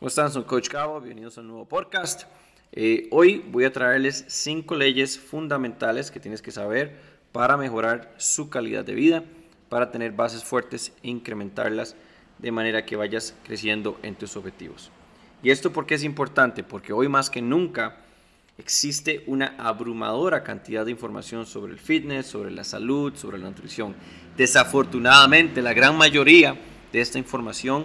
¿Cómo están? Soy Coach Cabo, bienvenidos a un nuevo podcast. Eh, hoy voy a traerles cinco leyes fundamentales que tienes que saber para mejorar su calidad de vida, para tener bases fuertes e incrementarlas de manera que vayas creciendo en tus objetivos. ¿Y esto por qué es importante? Porque hoy más que nunca existe una abrumadora cantidad de información sobre el fitness, sobre la salud, sobre la nutrición. Desafortunadamente, la gran mayoría de esta información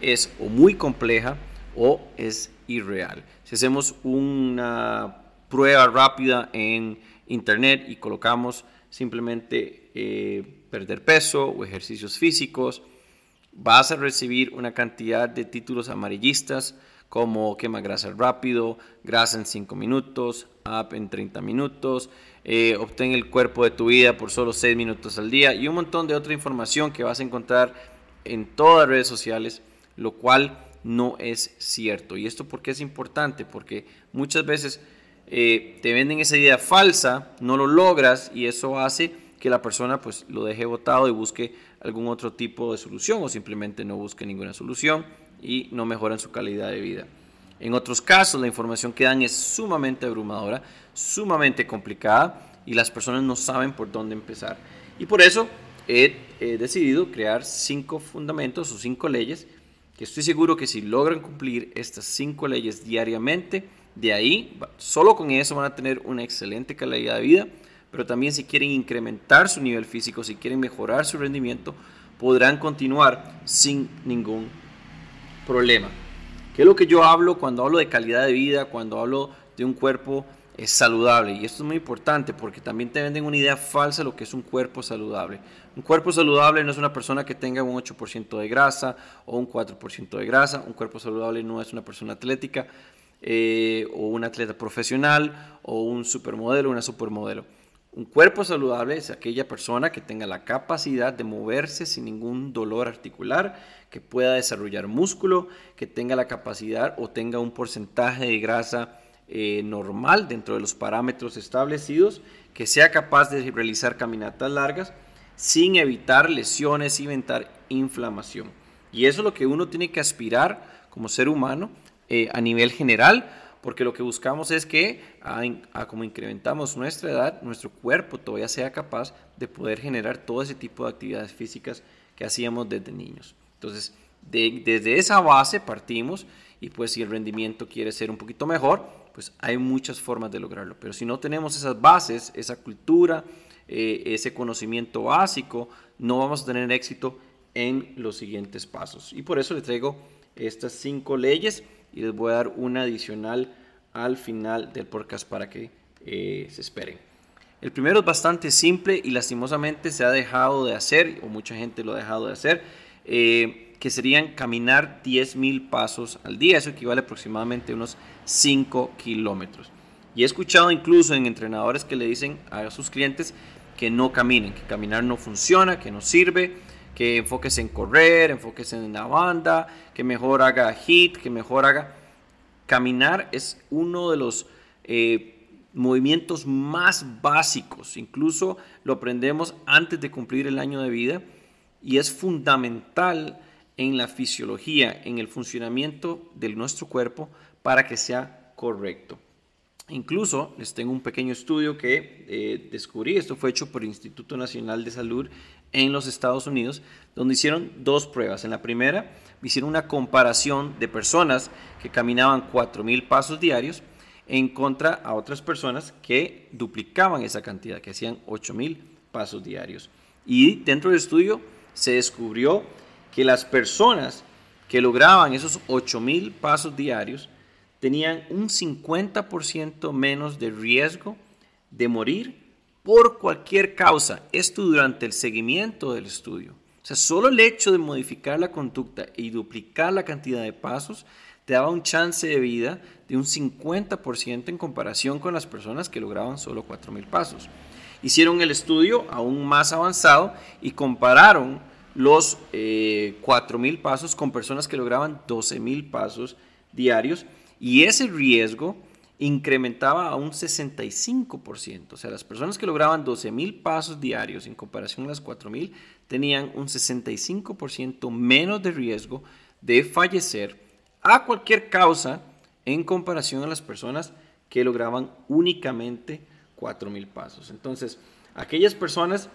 es o muy compleja, o es irreal. Si hacemos una prueba rápida en internet y colocamos simplemente eh, perder peso o ejercicios físicos, vas a recibir una cantidad de títulos amarillistas como quema grasa rápido, grasa en 5 minutos, up en 30 minutos, eh, obtén el cuerpo de tu vida por solo 6 minutos al día y un montón de otra información que vas a encontrar en todas las redes sociales, lo cual no es cierto. ¿Y esto por qué es importante? Porque muchas veces eh, te venden esa idea falsa, no lo logras y eso hace que la persona pues lo deje votado y busque algún otro tipo de solución o simplemente no busque ninguna solución y no mejoran su calidad de vida. En otros casos la información que dan es sumamente abrumadora, sumamente complicada y las personas no saben por dónde empezar. Y por eso he decidido crear cinco fundamentos o cinco leyes que estoy seguro que si logran cumplir estas cinco leyes diariamente, de ahí, solo con eso van a tener una excelente calidad de vida, pero también si quieren incrementar su nivel físico, si quieren mejorar su rendimiento, podrán continuar sin ningún problema. ¿Qué es lo que yo hablo cuando hablo de calidad de vida, cuando hablo de un cuerpo es saludable. Y esto es muy importante porque también te venden una idea falsa de lo que es un cuerpo saludable. Un cuerpo saludable no es una persona que tenga un 8% de grasa o un 4% de grasa. Un cuerpo saludable no es una persona atlética eh, o un atleta profesional o un supermodelo o una supermodelo. Un cuerpo saludable es aquella persona que tenga la capacidad de moverse sin ningún dolor articular, que pueda desarrollar músculo, que tenga la capacidad o tenga un porcentaje de grasa eh, normal dentro de los parámetros establecidos, que sea capaz de realizar caminatas largas sin evitar lesiones, sin evitar inflamación. Y eso es lo que uno tiene que aspirar como ser humano eh, a nivel general, porque lo que buscamos es que a, como incrementamos nuestra edad, nuestro cuerpo todavía sea capaz de poder generar todo ese tipo de actividades físicas que hacíamos desde niños. Entonces, desde esa base partimos y pues si el rendimiento quiere ser un poquito mejor, pues hay muchas formas de lograrlo. Pero si no tenemos esas bases, esa cultura, eh, ese conocimiento básico, no vamos a tener éxito en los siguientes pasos. Y por eso les traigo estas cinco leyes y les voy a dar una adicional al final del podcast para que eh, se esperen. El primero es bastante simple y lastimosamente se ha dejado de hacer, o mucha gente lo ha dejado de hacer. Eh, que serían caminar 10.000 pasos al día. Eso equivale aproximadamente a unos 5 kilómetros. Y he escuchado incluso en entrenadores que le dicen a sus clientes que no caminen, que caminar no funciona, que no sirve, que enfoques en correr, enfoques en la banda, que mejor haga hit, que mejor haga... Caminar es uno de los eh, movimientos más básicos, incluso lo aprendemos antes de cumplir el año de vida y es fundamental en la fisiología, en el funcionamiento de nuestro cuerpo para que sea correcto. Incluso les tengo un pequeño estudio que eh, descubrí, esto fue hecho por el Instituto Nacional de Salud en los Estados Unidos, donde hicieron dos pruebas. En la primera hicieron una comparación de personas que caminaban 4.000 pasos diarios en contra a otras personas que duplicaban esa cantidad, que hacían 8.000 pasos diarios. Y dentro del estudio se descubrió que las personas que lograban esos 8000 pasos diarios tenían un 50% menos de riesgo de morir por cualquier causa. Esto durante el seguimiento del estudio. O sea, solo el hecho de modificar la conducta y duplicar la cantidad de pasos te daba un chance de vida de un 50% en comparación con las personas que lograban solo 4.000 pasos. Hicieron el estudio aún más avanzado y compararon los eh, 4.000 pasos con personas que lograban 12.000 pasos diarios y ese riesgo incrementaba a un 65%. O sea, las personas que lograban 12.000 pasos diarios en comparación a las 4.000 tenían un 65% menos de riesgo de fallecer a cualquier causa en comparación a las personas que lograban únicamente 4.000 pasos. Entonces, aquellas personas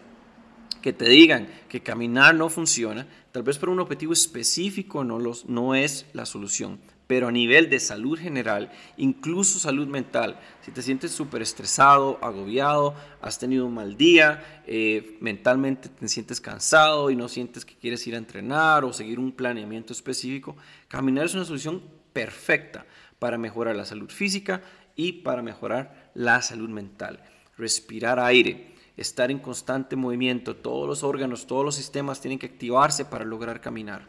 que te digan que caminar no funciona, tal vez para un objetivo específico no, los, no es la solución, pero a nivel de salud general, incluso salud mental, si te sientes súper estresado, agobiado, has tenido un mal día, eh, mentalmente te sientes cansado y no sientes que quieres ir a entrenar o seguir un planeamiento específico, caminar es una solución perfecta para mejorar la salud física y para mejorar la salud mental. Respirar aire, estar en constante movimiento, todos los órganos, todos los sistemas tienen que activarse para lograr caminar.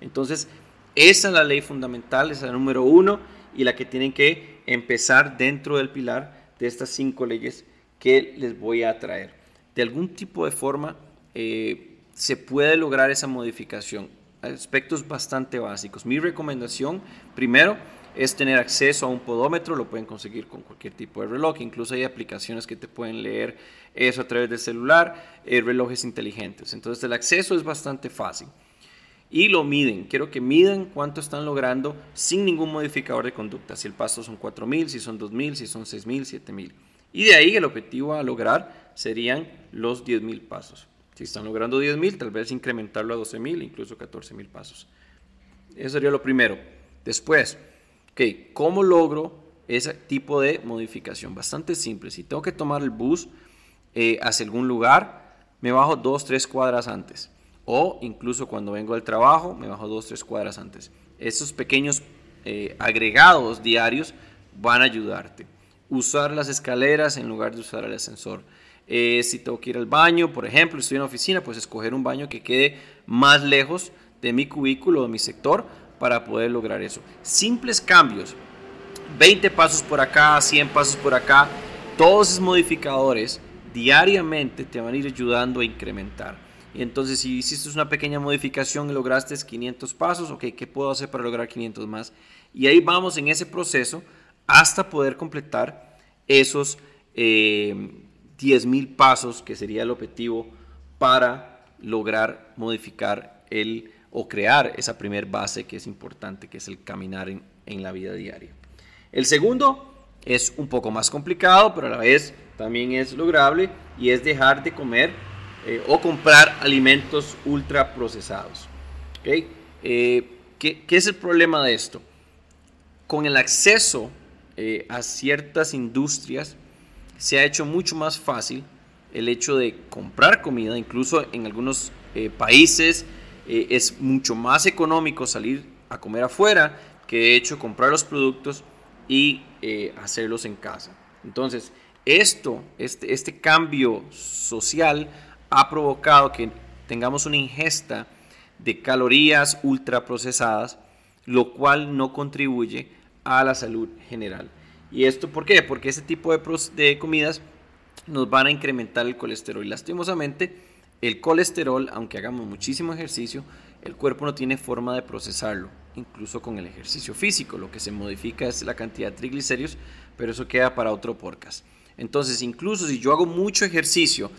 Entonces, esa es la ley fundamental, esa es la número uno y la que tienen que empezar dentro del pilar de estas cinco leyes que les voy a traer. De algún tipo de forma eh, se puede lograr esa modificación. Aspectos bastante básicos. Mi recomendación, primero, es tener acceso a un podómetro, lo pueden conseguir con cualquier tipo de reloj, incluso hay aplicaciones que te pueden leer eso a través del celular, eh, relojes inteligentes. Entonces el acceso es bastante fácil. Y lo miden, quiero que midan cuánto están logrando sin ningún modificador de conducta, si el paso son 4.000, si son 2.000, si son 6.000, 7.000. Y de ahí el objetivo a lograr serían los 10.000 pasos. Si están logrando 10.000, tal vez incrementarlo a 12.000, incluso 14.000 pasos. Eso sería lo primero. Después, ¿Cómo logro ese tipo de modificación? Bastante simple. Si tengo que tomar el bus eh, hacia algún lugar, me bajo dos, tres cuadras antes. O incluso cuando vengo del trabajo, me bajo dos, tres cuadras antes. Esos pequeños eh, agregados diarios van a ayudarte. Usar las escaleras en lugar de usar el ascensor. Eh, si tengo que ir al baño, por ejemplo, estoy en la oficina, pues escoger un baño que quede más lejos de mi cubículo, de mi sector, para poder lograr eso. Simples cambios, 20 pasos por acá, 100 pasos por acá, todos esos modificadores diariamente te van a ir ayudando a incrementar. Y entonces si hiciste una pequeña modificación y lograste 500 pasos, ¿qué puedo hacer para lograr 500 más? Y ahí vamos en ese proceso hasta poder completar esos eh, 10.000 pasos que sería el objetivo para lograr modificar el o crear esa primer base que es importante, que es el caminar en, la vida diaria. El segundo es un poco más complicado, pero a la vez también es lograble y es dejar de comer eh, o comprar alimentos ultra procesados. Eh, ¿qué, es el problema de esto? Con el acceso eh, a ciertas industrias se ha hecho mucho más fácil el hecho de comprar comida, incluso en algunos países eh, es mucho más económico salir a comer afuera que de hecho comprar los productos y eh, hacerlos en casa. Entonces, esto, este, este cambio social ha provocado que tengamos una ingesta de calorías ultraprocesadas, lo cual no contribuye a la salud general. ¿Y esto por qué? Porque ese tipo de, de comidas nos van a incrementar el colesterol. Y lastimosamente, el colesterol, aunque hagamos muchísimo ejercicio, el cuerpo no tiene forma de procesarlo, incluso con el ejercicio físico. Lo que se modifica es la cantidad de triglicéridos, pero eso queda para otro podcast. Entonces, incluso si yo hago mucho ejercicio,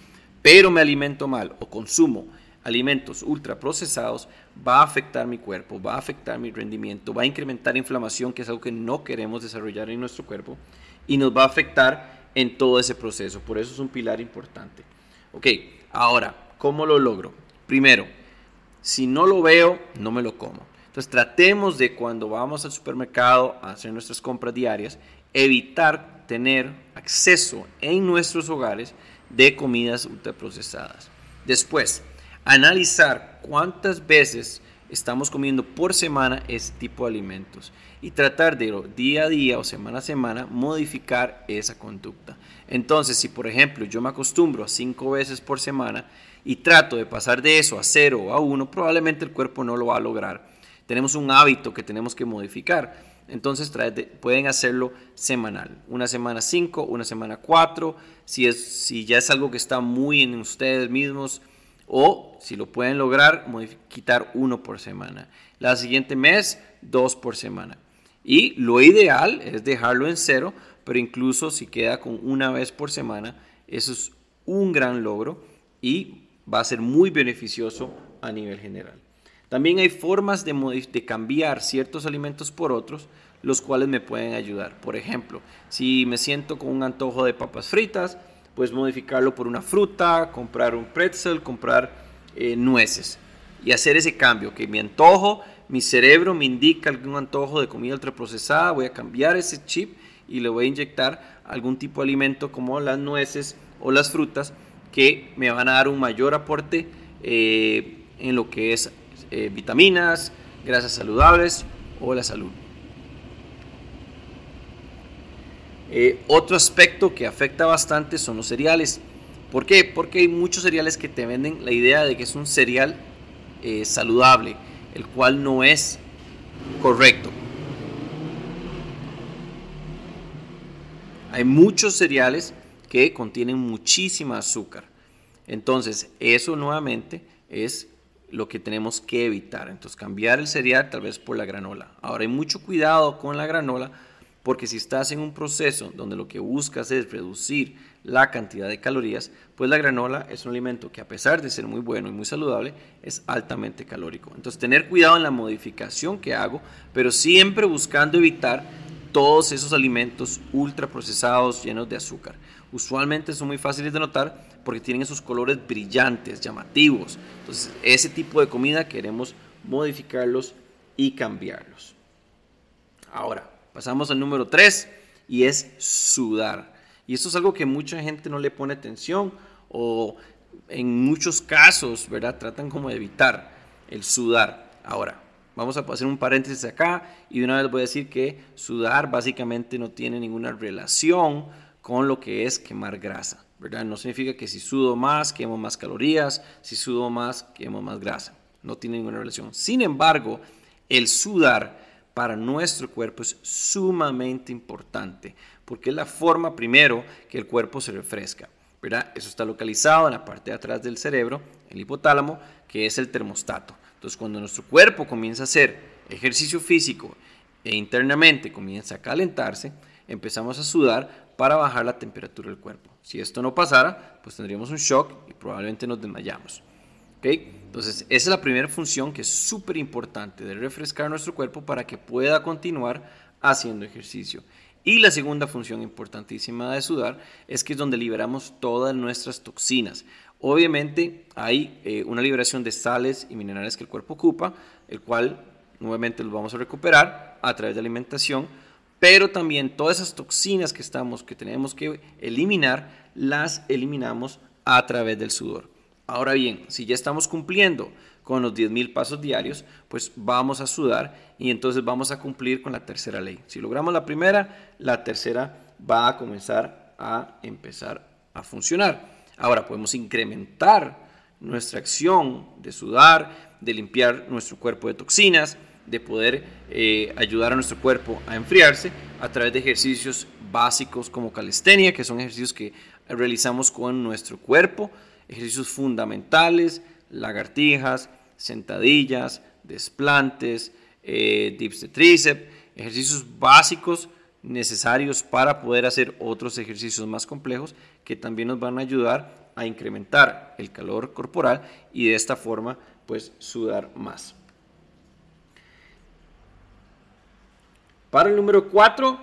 pero me alimento mal o consumo alimentos ultraprocesados, va a afectar mi cuerpo, va a afectar mi rendimiento, va a incrementar inflamación, que es algo que no queremos desarrollar en nuestro cuerpo, y nos va a afectar en todo ese proceso. Por eso es un pilar importante. Ok, ahora, ¿Cómo lo logro? Primero, si no lo veo, no me lo como. Entonces tratemos de cuando vamos al supermercado a hacer nuestras compras diarias, evitar tener acceso en nuestros hogares de comidas ultraprocesadas. Después, analizar cuántas veces estamos comiendo por semana este tipo de alimentos y tratar de día a día o semana a semana modificar esa conducta. Entonces, si por ejemplo yo me acostumbro a cinco veces por semana, y trato de pasar de eso a cero o a uno, probablemente el cuerpo no lo va a lograr. Tenemos un hábito que tenemos que modificar. Entonces pueden hacerlo semanal. Una semana 5, una semana 4, si, si ya es algo que está muy en ustedes mismos. O si lo pueden lograr, quitar uno por semana. La siguiente mes, dos por semana. Y lo ideal es dejarlo en cero, pero incluso si queda con una vez por semana, eso es un gran logro y va a ser muy beneficioso a nivel general. También hay formas de, cambiar ciertos alimentos por otros, los cuales me pueden ayudar. Por ejemplo, si me siento con un antojo de papas fritas, pues modificarlo por una fruta, comprar un pretzel, comprar eh, nueces y hacer ese cambio, que mi antojo, mi cerebro me indica algún antojo de comida ultraprocesada, voy a cambiar ese chip y le voy a inyectar algún tipo de alimento como las nueces o las frutas que me van a dar un mayor aporte eh, en lo que es eh, vitaminas, grasas saludables o la salud. Eh, otro aspecto que afecta bastante son los cereales. ¿Por qué? Porque hay muchos cereales que te venden la idea de que es un cereal saludable, el cual no es correcto. Hay muchos cereales que contienen muchísima azúcar. Entonces, eso nuevamente es lo que tenemos que evitar. Entonces, cambiar el cereal tal vez por la granola. Ahora, hay mucho cuidado con la granola porque si estás en un proceso donde lo que buscas es reducir la cantidad de calorías, pues la granola es un alimento que a pesar de ser muy bueno y muy saludable, es altamente calórico. Entonces, tener cuidado en la modificación que hago, pero siempre buscando evitar todos esos alimentos ultraprocesados llenos de azúcar. Usualmente son muy fáciles de notar porque tienen esos colores brillantes, llamativos. Entonces, ese tipo de comida queremos modificarlos y cambiarlos. Ahora, pasamos al número 3 y es sudar. Y esto es algo que mucha gente no le pone atención o en muchos casos, ¿verdad? Tratan como de evitar el sudar. Ahora, Vamos a hacer un paréntesis acá y de una vez voy a decir que sudar básicamente no tiene ninguna relación con lo que es quemar grasa, ¿verdad? No significa que si sudo más quemo más calorías, si sudo más quemo más grasa, no tiene ninguna relación. Sin embargo, el sudar para nuestro cuerpo es sumamente importante porque es la forma primero que el cuerpo se refresca. ¿verdad? Eso está localizado en la parte de atrás del cerebro, el hipotálamo, que es el termostato. Entonces, cuando nuestro cuerpo comienza a hacer ejercicio físico e internamente comienza a calentarse, empezamos a sudar para bajar la temperatura del cuerpo. Si esto no pasara, pues tendríamos un shock y probablemente nos desmayamos. ¿Okay? Entonces, esa es la primera función que es súper importante, de refrescar nuestro cuerpo para que pueda continuar haciendo ejercicio. Y la segunda función importantísima de sudar es que es donde liberamos todas nuestras toxinas. Obviamente hay eh, una liberación de sales y minerales que el cuerpo ocupa, el cual nuevamente los vamos a recuperar a través de alimentación, pero también todas esas toxinas que estamos, que tenemos que eliminar, las eliminamos a través del sudor. Ahora bien, si ya estamos cumpliendo con los 10.000 pasos diarios, pues vamos a sudar y entonces vamos a cumplir con la tercera ley. Si logramos la primera, la tercera va a comenzar a empezar a funcionar. Ahora podemos incrementar nuestra acción de sudar, de limpiar nuestro cuerpo de toxinas, de poder eh, ayudar a nuestro cuerpo a enfriarse a través de ejercicios básicos como calistenia, que son ejercicios que realizamos con nuestro cuerpo, ejercicios fundamentales, lagartijas, sentadillas, desplantes, eh, dips de tríceps, ejercicios básicos necesarios para poder hacer otros ejercicios más complejos que también nos van a ayudar a incrementar el calor corporal y de esta forma pues sudar más. Para el número 4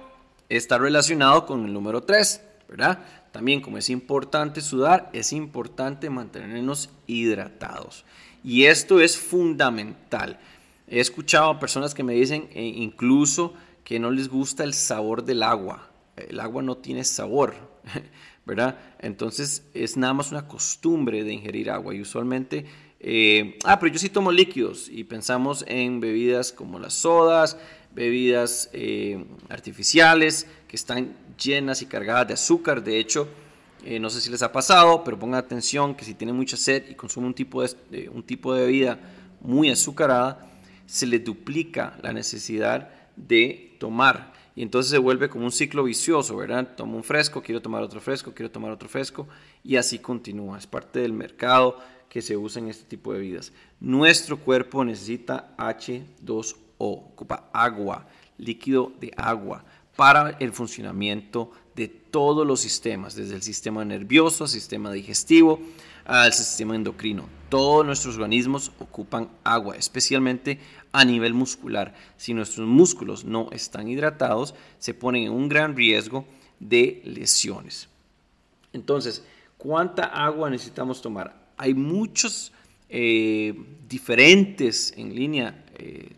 está relacionado con el número 3, ¿verdad? También como es importante sudar, es importante mantenernos hidratados. Y esto es fundamental. He escuchado a personas que me dicen eh, incluso que no les gusta el sabor del agua. El agua no tiene sabor, ¿verdad? Entonces es nada más una costumbre de ingerir agua y usualmente, eh, ah, pero yo sí tomo líquidos y pensamos en bebidas como las sodas, bebidas eh, artificiales que están llenas y cargadas de azúcar. De hecho, eh, no sé si les ha pasado, pero pongan atención que si tienen mucha sed y consumen un tipo de, un tipo de bebida muy azucarada, se les duplica la necesidad de tomar. Y entonces se vuelve como un ciclo vicioso, ¿verdad? Tomo un fresco, quiero tomar otro fresco, quiero tomar otro fresco, y así continúa. Es parte del mercado que se usa en este tipo de bebidas. Nuestro cuerpo necesita H2O, ocupa agua, líquido de agua, para el funcionamiento de todos los sistemas, desde el sistema nervioso, al sistema digestivo, al sistema endocrino. Todos nuestros organismos ocupan agua, especialmente a nivel muscular. Si nuestros músculos no están hidratados, se ponen en un gran riesgo de lesiones. Entonces, ¿cuánta agua necesitamos tomar? Hay muchos eh, diferentes en línea eh,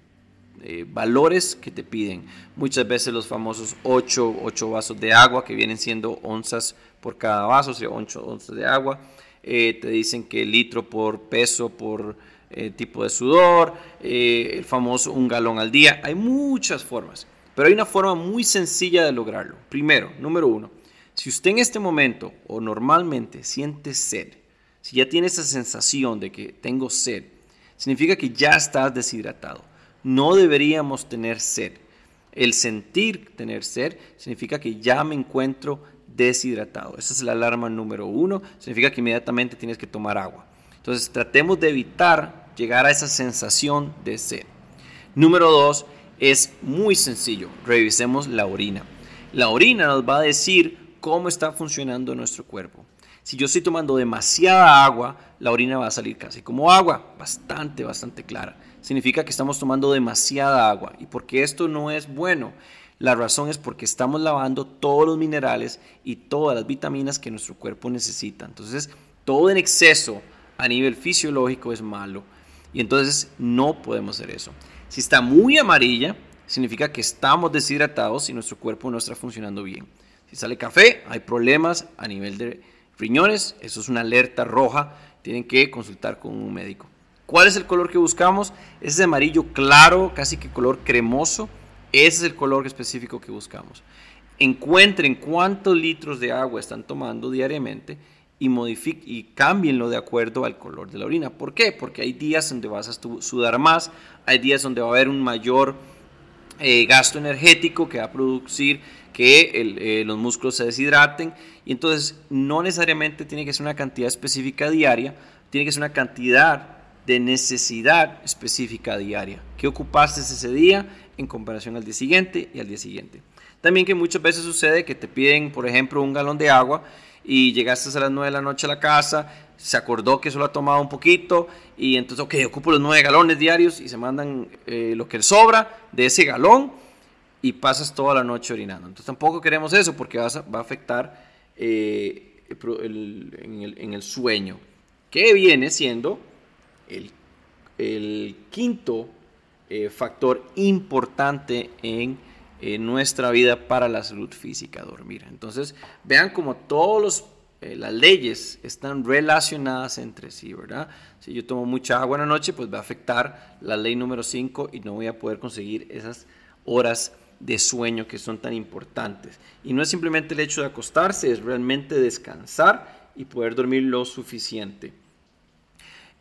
eh, valores que te piden. Muchas veces los famosos 8, 8 vasos de agua que vienen siendo onzas por cada vaso, o sea, 8 onzas de agua. te dicen que litro por peso por tipo de sudor, el famoso un galón al día. Hay muchas formas, pero hay una forma muy sencilla de lograrlo. Primero, número uno, si usted en este momento o normalmente siente sed, si ya tiene esa sensación de que tengo sed, significa que ya estás deshidratado. No deberíamos tener sed. El sentir tener sed significa que ya me encuentro deshidratado. Esa es la alarma número uno. Significa que inmediatamente tienes que tomar agua. Entonces tratemos de evitar llegar a esa sensación de sed. Número dos es muy sencillo. Revisemos la orina. La orina nos va a decir cómo está funcionando nuestro cuerpo. Si yo estoy tomando demasiada agua, la orina va a salir casi como agua, bastante, bastante clara. Significa que estamos tomando demasiada agua. ¿Y por qué esto no es bueno? La razón es porque estamos lavando todos los minerales y todas las vitaminas que nuestro cuerpo necesita. Entonces, todo en exceso a nivel fisiológico es malo. Y entonces no podemos hacer eso. Si está muy amarilla, significa que estamos deshidratados y nuestro cuerpo no está funcionando bien. Si sale café, hay problemas a nivel de riñones, eso es una alerta roja, tienen que consultar con un médico. ¿Cuál es el color que buscamos? Es de amarillo claro, casi que color cremoso. Ese es el color específico que buscamos. Encuentren cuántos litros de agua están tomando diariamente y, y cámbienlo de acuerdo al color de la orina. ¿Por qué? Porque hay días donde vas a sudar más, hay días donde va a haber un mayor eh, gasto energético que va a producir que eh, los músculos se deshidraten y entonces no necesariamente tiene que ser una cantidad específica diaria, tiene que ser una cantidad de necesidad específica diaria. ¿Qué ocupaste ese día en comparación al día siguiente y al día siguiente? También que muchas veces sucede que te piden, por ejemplo, un galón de agua y llegaste a las 9 de la noche a la casa, se acordó que solo ha tomado un poquito y entonces, ok, ocupo los 9 galones diarios y se mandan eh, lo que sobra de ese galón y pasas toda la noche orinando. Entonces tampoco queremos eso porque va a, afectar eh, en, el, sueño, que viene siendo el, quinto eh, factor importante en nuestra vida para la salud física, dormir. Entonces vean como todos eh, las leyes están relacionadas entre sí, ¿verdad? Si yo tomo mucha agua en la noche, pues va a afectar la ley número 5 y no voy a poder conseguir esas horas de sueño que son tan importantes. Y no es simplemente el hecho de acostarse, es realmente descansar y poder dormir lo suficiente.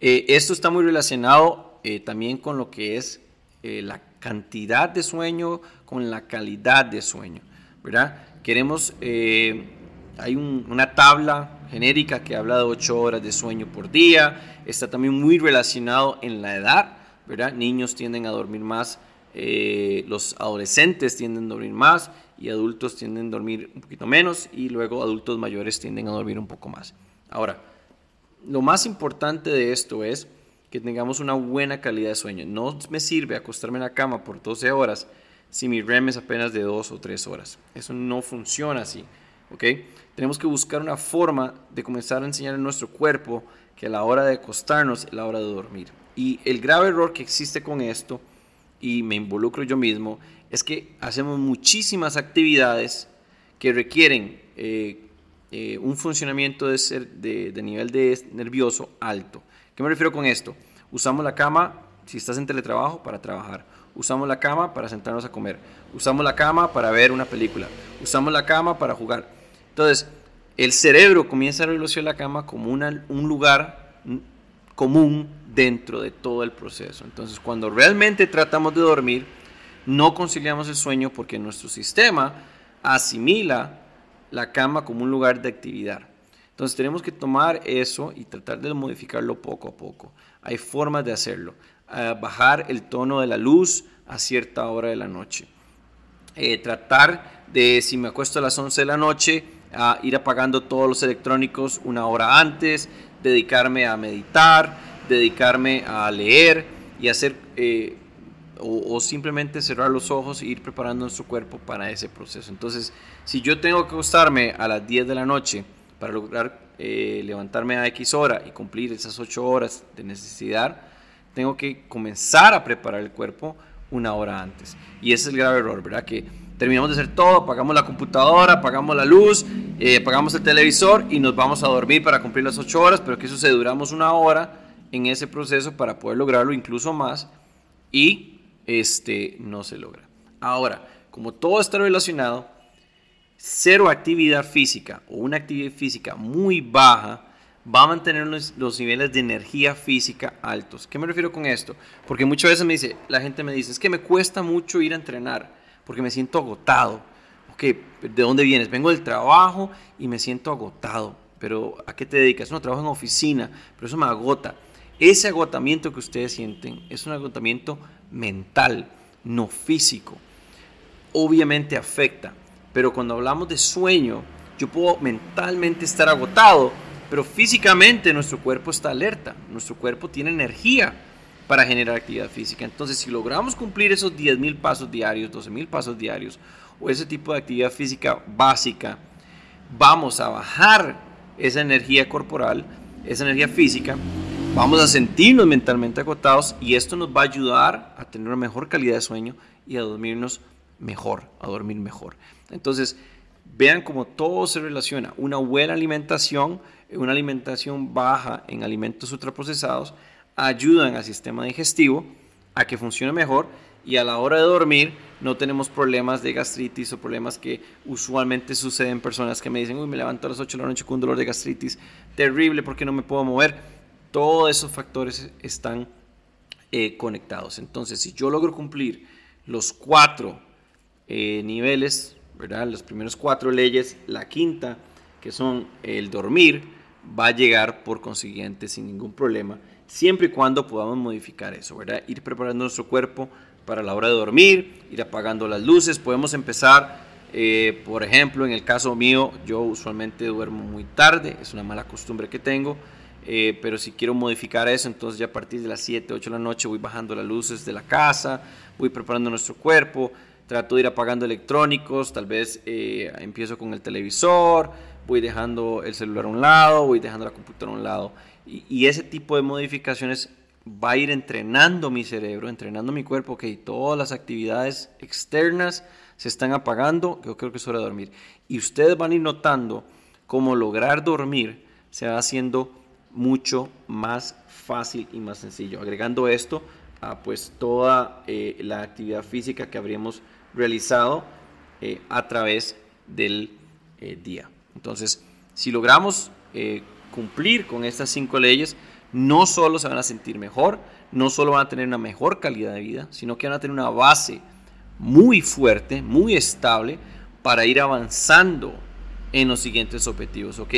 Eh, esto está muy relacionado eh, también con lo que es eh, la cantidad de sueño, con la calidad de sueño, ¿verdad? Queremos, hay una tabla genérica que habla de 8 horas de sueño por día, está también muy relacionado en la edad, ¿verdad? Niños tienden a dormir más los adolescentes tienden a dormir más y adultos tienden a dormir un poquito menos y luego adultos mayores tienden a dormir un poco más. Ahora, lo más importante de esto es que tengamos una buena calidad de sueño. No me sirve acostarme en la cama por 12 horas si mi REM es apenas de 2 o 3 horas. Eso no funciona así. ¿ok? Tenemos que buscar una forma de comenzar a enseñar a nuestro cuerpo que a la hora de acostarnos es la hora de dormir. Y el grave error que existe con esto y me involucro yo mismo, es que hacemos muchísimas actividades que requieren eh, eh, un funcionamiento de, ser, de, nivel de nervioso alto. ¿Qué me refiero con esto? Usamos la cama, si estás en teletrabajo, para trabajar. Usamos la cama para sentarnos a comer. Usamos la cama para ver una película. Usamos la cama para jugar. Entonces, el cerebro comienza a relacionar la cama como un lugar común dentro de todo el proceso. Entonces, cuando realmente tratamos de dormir, no conciliamos el sueño porque nuestro sistema asimila la cama como un lugar de actividad. Entonces tenemos que tomar eso y tratar de modificarlo poco a poco. Hay formas de hacerlo. bajar el tono de la luz a cierta hora de la noche. eh, tratar de, si me acuesto a las 11 de la noche, a ir apagando todos los electrónicos una hora antes, dedicarme a meditar, dedicarme a leer y hacer eh, o, simplemente cerrar los ojos e ir preparando nuestro cuerpo para ese proceso. Entonces, si yo tengo que acostarme a las 10 de la noche para lograr eh, levantarme a X hora y cumplir esas 8 horas de necesidad, tengo que comenzar a preparar el cuerpo una hora antes. Y ese es el grave error, ¿verdad? Que terminamos de hacer todo, apagamos la computadora, apagamos la luz, eh, apagamos el televisor y nos vamos a dormir para cumplir las 8 horas, pero que eso se duramos una hora en ese proceso para poder lograrlo incluso más y este, no se logra. Ahora, como todo está relacionado, cero actividad física o una actividad física muy baja va a mantener los, niveles de energía física altos. ¿Qué me refiero con esto? Porque muchas veces me dice, la gente me dice, es que me cuesta mucho ir a entrenar porque me siento agotado. Ok, ¿de dónde vienes? Vengo del trabajo y me siento agotado. Pero ¿a qué te dedicas? No, trabajo en oficina, pero eso me agota. Ese agotamiento que ustedes sienten es un agotamiento mental, no físico. Obviamente afecta, pero cuando hablamos de sueño, yo puedo mentalmente estar agotado, pero físicamente nuestro cuerpo está alerta, nuestro cuerpo tiene energía para generar actividad física. Entonces, si logramos cumplir esos 10.000 pasos diarios, 12.000 pasos diarios, o ese tipo de actividad física básica, vamos a bajar esa energía corporal, esa energía física, Vamos a sentirnos mentalmente agotados y esto nos va a ayudar a tener una mejor calidad de sueño y a dormirnos mejor, a dormir mejor. Entonces, vean cómo todo se relaciona. Una buena alimentación, una alimentación baja en alimentos ultraprocesados, ayudan al sistema digestivo a que funcione mejor y a la hora de dormir no tenemos problemas de gastritis o problemas que usualmente suceden en personas que me dicen, uy, me levanto a las 8 de la noche con un dolor de gastritis terrible porque no me puedo mover todos esos factores están eh, conectados. Entonces, si yo logro cumplir los cuatro eh, niveles, ¿verdad? Las primeras cuatro leyes, la quinta, que son el dormir, va a llegar por consiguiente sin ningún problema, siempre y cuando podamos modificar eso, ¿verdad? Ir preparando nuestro cuerpo para la hora de dormir, ir apagando las luces, podemos empezar, eh, por ejemplo, en el caso mío, yo usualmente duermo muy tarde, es una mala costumbre que tengo, eh, pero si quiero modificar eso, entonces ya a partir de las 7, 8 de la noche voy bajando las luces de la casa, voy preparando nuestro cuerpo, trato de ir apagando electrónicos, tal vez eh, empiezo con el televisor, voy dejando el celular a un lado, voy dejando la computadora a un lado. Y, y ese tipo de modificaciones va a ir entrenando mi cerebro, entrenando mi cuerpo, que todas las actividades externas se están apagando, yo creo que es hora de dormir. Y ustedes van a ir notando cómo lograr dormir se va haciendo mucho más fácil y más sencillo. Agregando esto a pues toda eh, la actividad física que habríamos realizado eh, a través del eh, día. Entonces, si logramos cumplir con estas cinco leyes, no solo se van a sentir mejor, no solo van a tener una mejor calidad de vida, sino que van a tener una base muy fuerte, muy estable para ir avanzando en los siguientes objetivos. Ok,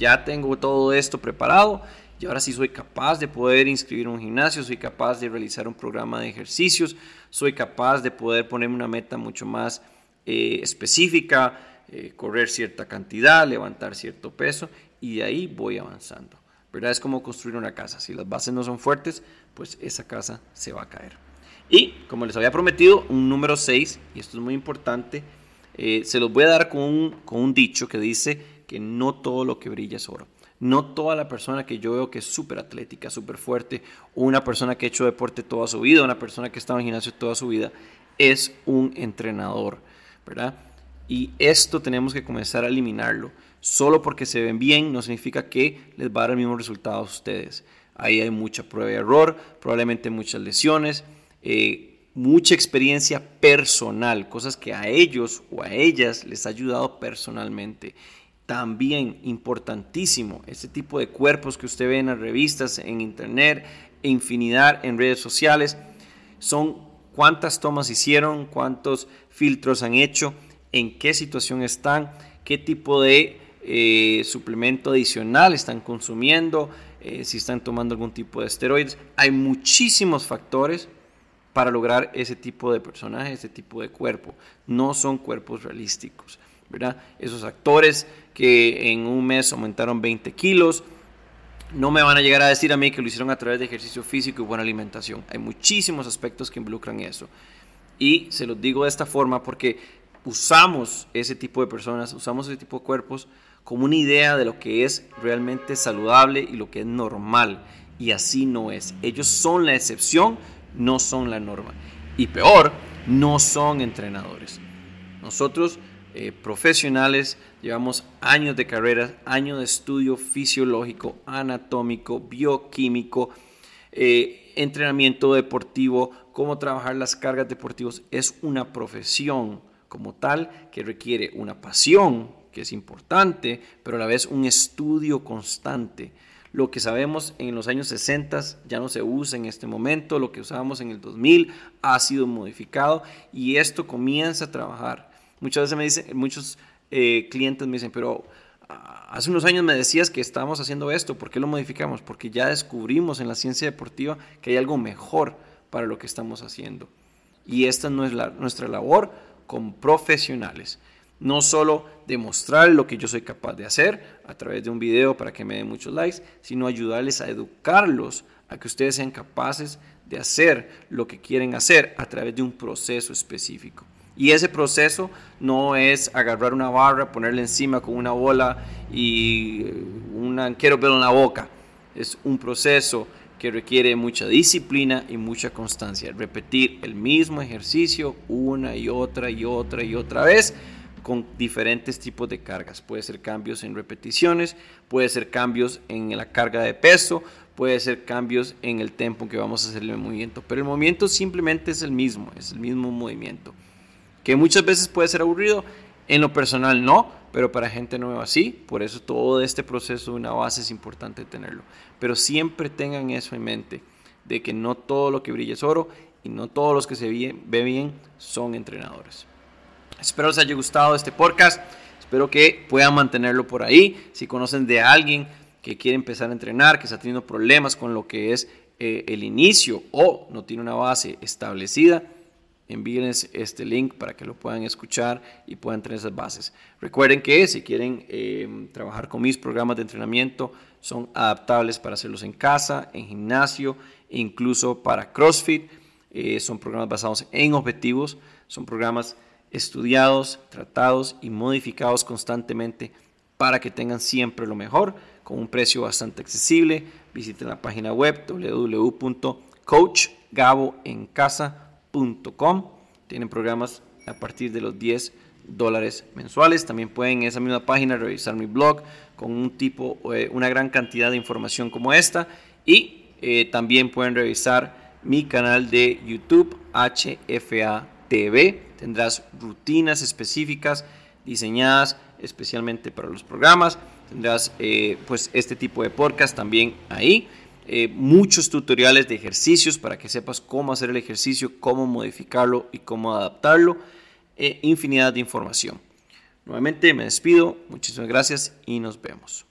ya tengo todo esto preparado y ahora sí soy capaz de poder inscribir un gimnasio, soy capaz de realizar un programa de ejercicios, soy capaz de poder ponerme una meta mucho más eh, específica, eh, correr cierta cantidad, levantar cierto peso y de ahí voy avanzando. ¿Verdad? Es como construir una casa. Si las bases no son fuertes, pues esa casa se va a caer. Y como les había prometido, un número 6, y esto es muy importante, eh, se los voy a dar con un, con un dicho que dice que no todo lo que brilla es oro. No toda la persona que yo veo que es súper atlética, súper fuerte, una persona que ha hecho deporte toda su vida, una persona que ha estado en gimnasio toda su vida, es un entrenador, ¿verdad? Y esto tenemos que comenzar a eliminarlo. Solo porque se ven bien no significa que les va a dar el mismo resultado a ustedes. Ahí hay mucha prueba y error, probablemente muchas lesiones, eh, mucha experiencia personal, cosas que a ellos o a ellas les ha ayudado personalmente también importantísimo. Este tipo de cuerpos que usted ve en las revistas, en internet, infinidad en redes sociales, son cuántas tomas hicieron, cuántos filtros han hecho, en qué situación están, qué tipo de eh, suplemento adicional están consumiendo, eh, si están tomando algún tipo de esteroides. Hay muchísimos factores para lograr ese tipo de personaje, ese tipo de cuerpo. No son cuerpos realísticos, ¿verdad? Esos actores que en un mes aumentaron 20 kilos, no me van a llegar a decir a mí que lo hicieron a través de ejercicio físico y buena alimentación. Hay muchísimos aspectos que involucran eso. Y se los digo de esta forma porque usamos ese tipo de personas, usamos ese tipo de cuerpos como una idea de lo que es realmente saludable y lo que es normal. Y así no es. Ellos son la excepción, no son la norma. Y peor, no son entrenadores. Nosotros, eh, profesionales, llevamos años de carrera, años de estudio fisiológico, anatómico, bioquímico, eh, entrenamiento deportivo, cómo trabajar las cargas deportivas. Es una profesión como tal que requiere una pasión, que es importante, pero a la vez un estudio constante. Lo que sabemos en los años 60 ya no se usa en este momento, lo que usábamos en el 2000 ha sido modificado y esto comienza a trabajar. Muchas veces me dicen, muchos eh, clientes me dicen, pero ah, hace unos años me decías que estábamos haciendo esto, ¿por qué lo modificamos? Porque ya descubrimos en la ciencia deportiva que hay algo mejor para lo que estamos haciendo. Y esta no es nuestra labor como profesionales no solo demostrar lo que yo soy capaz de hacer a través de un video para que me den muchos likes, sino ayudarles a educarlos a que ustedes sean capaces de hacer lo que quieren hacer a través de un proceso específico. Y ese proceso no es agarrar una barra, ponerla encima con una bola y eh, una kettlebell en la boca. Es un proceso que requiere mucha disciplina y mucha constancia. Repetir el mismo ejercicio una y otra y otra y otra vez con diferentes tipos de cargas. Puede ser cambios en repeticiones, puede ser cambios en la carga de peso, puede ser cambios en el tempo que vamos a hacer el movimiento. Pero el movimiento simplemente es el mismo, es el mismo movimiento. Que muchas veces puede ser aburrido, en lo personal no, pero para gente nueva sí. Por eso todo este proceso de una base es importante tenerlo. Pero siempre tengan eso en mente, de que no todo lo que brilla es oro y no todos los que se ve bien son entrenadores. Espero les haya gustado este podcast. Espero que puedan mantenerlo por ahí. Si conocen de alguien que quiere empezar a entrenar, que está teniendo problemas con lo que es eh, el inicio o no tiene una base establecida, envíenles este link para que lo puedan escuchar y puedan tener esas bases. Recuerden que si quieren eh, trabajar con mis programas de entrenamiento, son adaptables para hacerlos en casa, en gimnasio, incluso para CrossFit. Eh, son programas basados en objetivos, son programas estudiados, tratados y modificados constantemente para que tengan siempre lo mejor con un precio bastante accesible. Visiten la página web www.coachgaboencasa.com. Tienen programas a partir de los 10 dólares mensuales. También pueden en esa misma página revisar mi blog con un tipo, eh, una gran cantidad de información como esta. Y eh, también pueden revisar mi canal de YouTube HFA TV tendrás rutinas específicas diseñadas especialmente para los programas, tendrás eh, pues este tipo de podcast también ahí, eh, muchos tutoriales de ejercicios para que sepas cómo hacer el ejercicio, cómo modificarlo y cómo adaptarlo, e infinidad de información. Nuevamente me despido, muchísimas gracias y nos vemos.